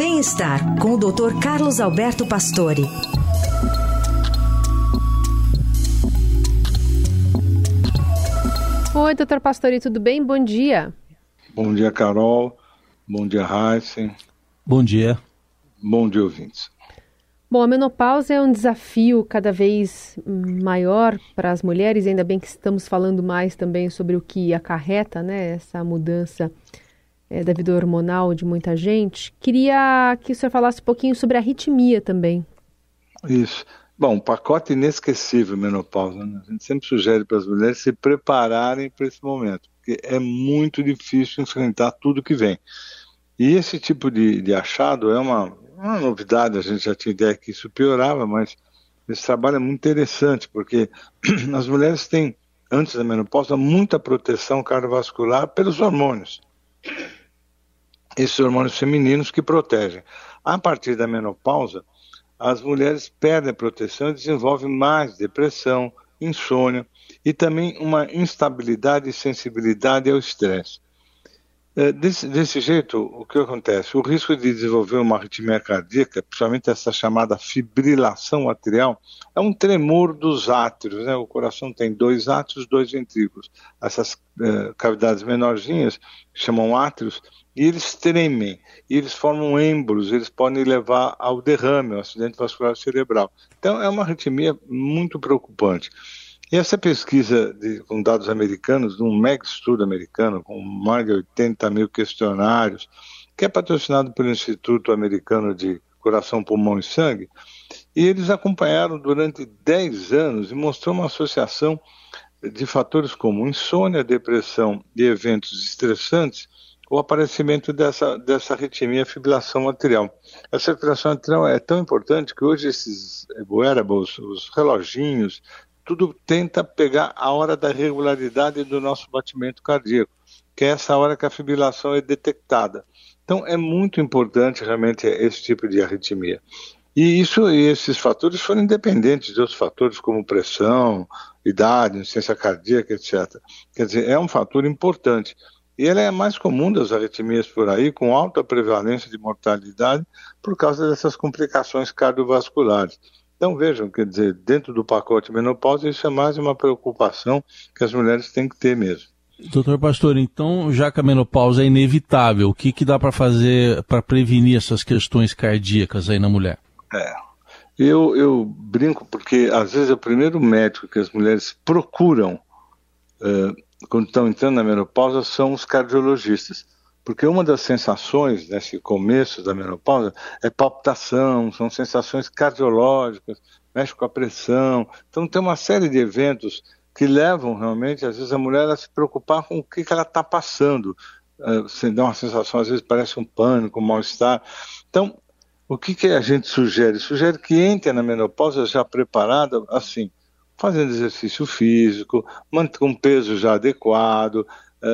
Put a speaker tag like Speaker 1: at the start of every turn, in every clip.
Speaker 1: Bem-estar com o Dr. Carlos Alberto Pastore.
Speaker 2: Oi, doutor Pastore, tudo bem? Bom dia.
Speaker 3: Bom dia, Carol. Bom dia, Heisen.
Speaker 4: Bom dia.
Speaker 3: Bom dia, ouvintes.
Speaker 2: Bom, a menopausa é um desafio cada vez maior para as mulheres, ainda bem que estamos falando mais também sobre o que acarreta né, essa mudança é, da vida hormonal de muita gente. Queria que o senhor falasse um pouquinho sobre a arritmia também.
Speaker 3: Isso. Bom, um pacote inesquecível menopausa. Né? A gente sempre sugere para as mulheres se prepararem para esse momento, porque é muito difícil enfrentar tudo que vem. E esse tipo de, de achado é uma, uma novidade, a gente já tinha ideia que isso piorava, mas esse trabalho é muito interessante, porque as mulheres têm, antes da menopausa, muita proteção cardiovascular pelos hormônios. Esses hormônios femininos que protegem. A partir da menopausa, as mulheres perdem a proteção e desenvolvem mais depressão, insônia e também uma instabilidade e sensibilidade ao estresse. É, desse, desse, jeito, o que acontece? O risco de desenvolver uma arritmia cardíaca, principalmente essa chamada fibrilação atrial, é um tremor dos átrios. Né? O coração tem dois átrios, dois ventrículos. Essas uh, cavidades menorzinhas chamam átrios e eles tremem, e eles formam êmbolos, eles podem levar ao derrame, ao acidente vascular cerebral. Então, é uma arritmia muito preocupante. E essa pesquisa de, com dados americanos, um mega estudo americano, com mais de 80 mil questionários, que é patrocinado pelo Instituto Americano de Coração, Pulmão e Sangue, e eles acompanharam durante 10 anos e mostrou uma associação de fatores como insônia, depressão e eventos estressantes, o aparecimento dessa, dessa arritmia fibrilação atrial. Essa fibrilação atrial é tão importante que hoje esses wearables, os reloginhos, tudo tenta pegar a hora da regularidade do nosso batimento cardíaco, que é essa hora que a fibrilação é detectada. Então é muito importante realmente esse tipo de arritmia. E isso e esses fatores foram independentes de outros fatores como pressão, idade, insuficiência cardíaca, etc. Quer dizer, é um fator importante. E ele é mais comum das arritmias por aí, com alta prevalência de mortalidade por causa dessas complicações cardiovasculares. Então vejam, quer dizer, dentro do pacote menopausa, isso é mais uma preocupação que as mulheres têm que ter mesmo.
Speaker 4: Doutor Pastor, então, já que a menopausa é inevitável, o que, que dá para fazer para prevenir essas questões cardíacas aí na mulher?
Speaker 3: É, eu, eu brinco porque às vezes é o primeiro médico que as mulheres procuram uh, quando estão entrando na menopausa são os cardiologistas porque uma das sensações nesse começo da menopausa é palpitação, são sensações cardiológicas, mexe com a pressão. Então tem uma série de eventos que levam realmente, às vezes, a mulher a se preocupar com o que, que ela está passando. Você dá uma sensação, às vezes parece um pânico, um mal-estar. Então, o que, que a gente sugere? Sugere que entre na menopausa já preparada, assim, fazendo exercício físico, com um peso já adequado, eh,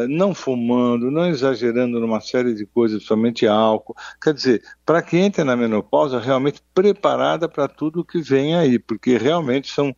Speaker 3: não fumando, não exagerando numa série de coisas, somente álcool. Quer dizer, para que entre na menopausa realmente preparada para tudo que vem aí, porque realmente são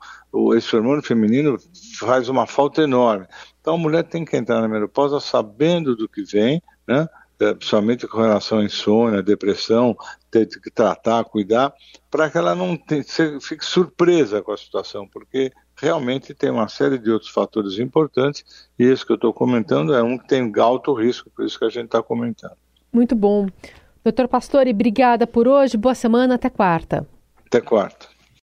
Speaker 3: esse hormônio feminino faz uma falta enorme. Então a mulher tem que entrar na menopausa sabendo do que vem, né? Eh, principalmente com relação à insônia, depressão, ter que tratar, cuidar, para que ela não te, fique surpresa com a situação, porque realmente tem uma série de outros fatores importantes e esse que eu estou comentando é um que tem alto risco, por isso que a gente está comentando.
Speaker 2: Muito bom. Doutor Pastore, obrigada por hoje, boa semana, até quarta.
Speaker 3: Até quarta.